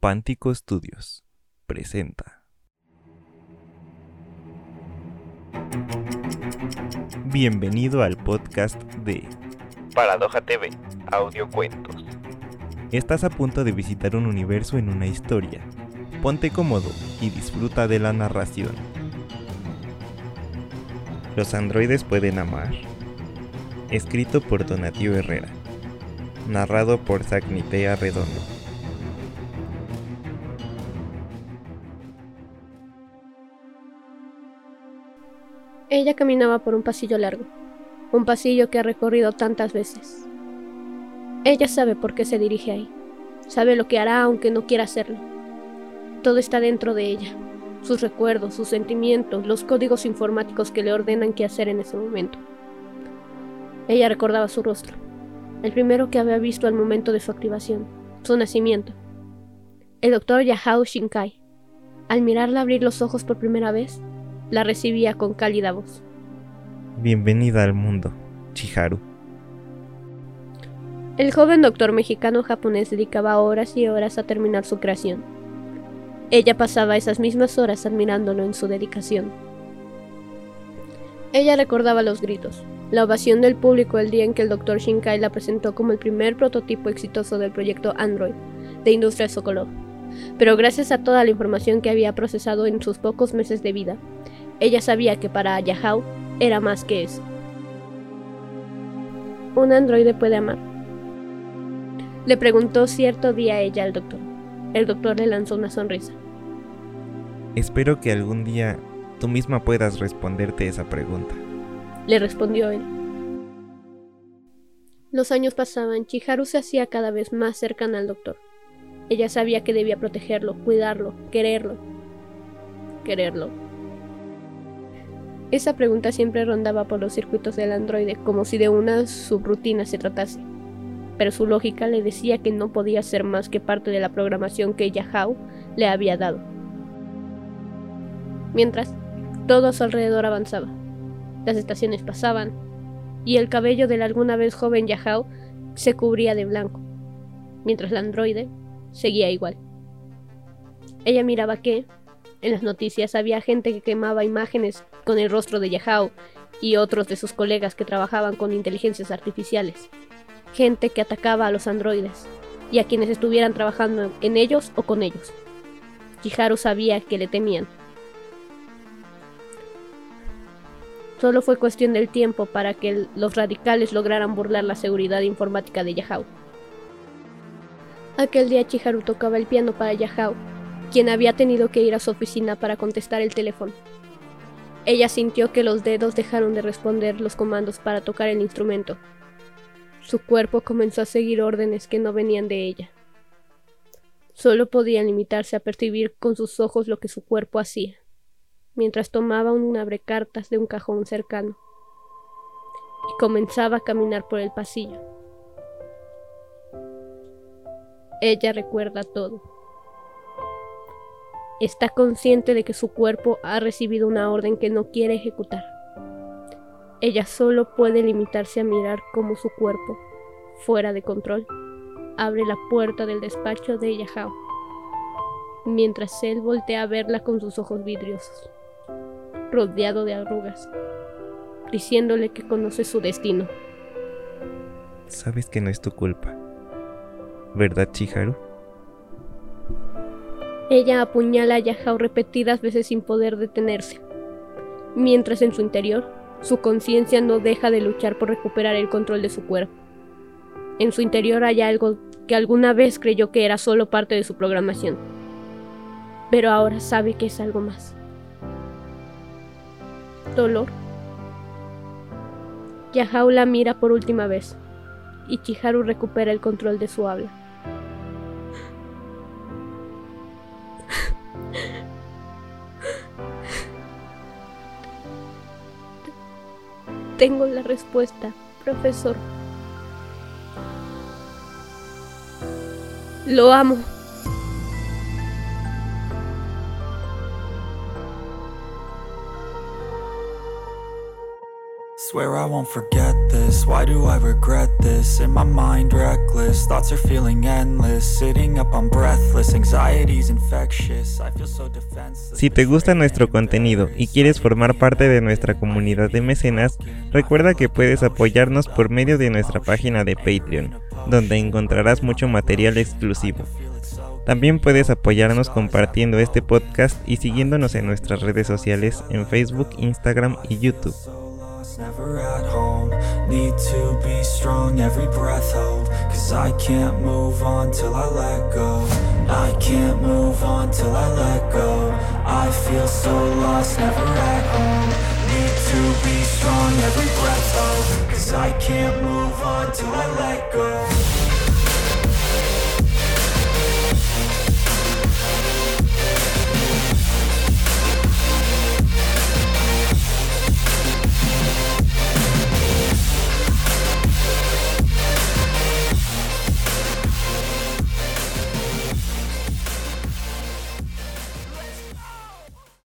Pántico Studios presenta. Bienvenido al podcast de Paradoja TV, audiocuentos. Estás a punto de visitar un universo en una historia. Ponte cómodo y disfruta de la narración. Los androides pueden amar. Escrito por Donatio Herrera. Narrado por Sagnitea Redondo. Ella caminaba por un pasillo largo, un pasillo que ha recorrido tantas veces. Ella sabe por qué se dirige ahí, sabe lo que hará aunque no quiera hacerlo. Todo está dentro de ella, sus recuerdos, sus sentimientos, los códigos informáticos que le ordenan qué hacer en ese momento. Ella recordaba su rostro, el primero que había visto al momento de su activación, su nacimiento. El doctor Yahao Shinkai. Al mirarla abrir los ojos por primera vez, la recibía con cálida voz. Bienvenida al mundo, Chiharu. El joven doctor mexicano-japonés dedicaba horas y horas a terminar su creación. Ella pasaba esas mismas horas admirándolo en su dedicación. Ella recordaba los gritos, la ovación del público el día en que el Dr. Shinkai la presentó como el primer prototipo exitoso del proyecto Android de Industria Sokolov. Pero gracias a toda la información que había procesado en sus pocos meses de vida, ella sabía que para Yahao era más que eso. ¿Un androide puede amar? Le preguntó cierto día ella al doctor. El doctor le lanzó una sonrisa. Espero que algún día tú misma puedas responderte esa pregunta. Le respondió él. Los años pasaban, Chiharu se hacía cada vez más cercana al doctor. Ella sabía que debía protegerlo, cuidarlo, quererlo. Quererlo. Esa pregunta siempre rondaba por los circuitos del androide como si de una subrutina se tratase, pero su lógica le decía que no podía ser más que parte de la programación que Yahao le había dado. Mientras, todo a su alrededor avanzaba. Las estaciones pasaban, y el cabello del alguna vez joven Yahao se cubría de blanco, mientras el androide seguía igual. Ella miraba que, en las noticias había gente que quemaba imágenes con el rostro de Yahao y otros de sus colegas que trabajaban con inteligencias artificiales. Gente que atacaba a los androides y a quienes estuvieran trabajando en ellos o con ellos. Chiharu sabía que le temían. Solo fue cuestión del tiempo para que los radicales lograran burlar la seguridad informática de Yahao. Aquel día Chiharu tocaba el piano para Yahao quien había tenido que ir a su oficina para contestar el teléfono. Ella sintió que los dedos dejaron de responder los comandos para tocar el instrumento. Su cuerpo comenzó a seguir órdenes que no venían de ella. Solo podía limitarse a percibir con sus ojos lo que su cuerpo hacía, mientras tomaba un abrecartas de un cajón cercano y comenzaba a caminar por el pasillo. Ella recuerda todo. Está consciente de que su cuerpo ha recibido una orden que no quiere ejecutar. Ella solo puede limitarse a mirar cómo su cuerpo, fuera de control, abre la puerta del despacho de Yahao, mientras él voltea a verla con sus ojos vidriosos, rodeado de arrugas, diciéndole que conoce su destino. Sabes que no es tu culpa, ¿verdad, Chiharu? Ella apuñala a Yahao repetidas veces sin poder detenerse, mientras en su interior su conciencia no deja de luchar por recuperar el control de su cuerpo. En su interior hay algo que alguna vez creyó que era solo parte de su programación, pero ahora sabe que es algo más. Dolor. Yahao la mira por última vez, y Chiharu recupera el control de su habla. Tengo la respuesta, profesor. Lo amo. Si te gusta nuestro contenido y quieres formar parte de nuestra comunidad de mecenas, recuerda que puedes apoyarnos por medio de nuestra página de Patreon, donde encontrarás mucho material exclusivo. También puedes apoyarnos compartiendo este podcast y siguiéndonos en nuestras redes sociales en Facebook, Instagram y YouTube. Never at home. Need to be strong, every breath hold. Cause I can't move on till I let go. I can't move on till I let go. I feel so lost, never at home. Need to be strong, every breath hold. Cause I can't move on till I let go.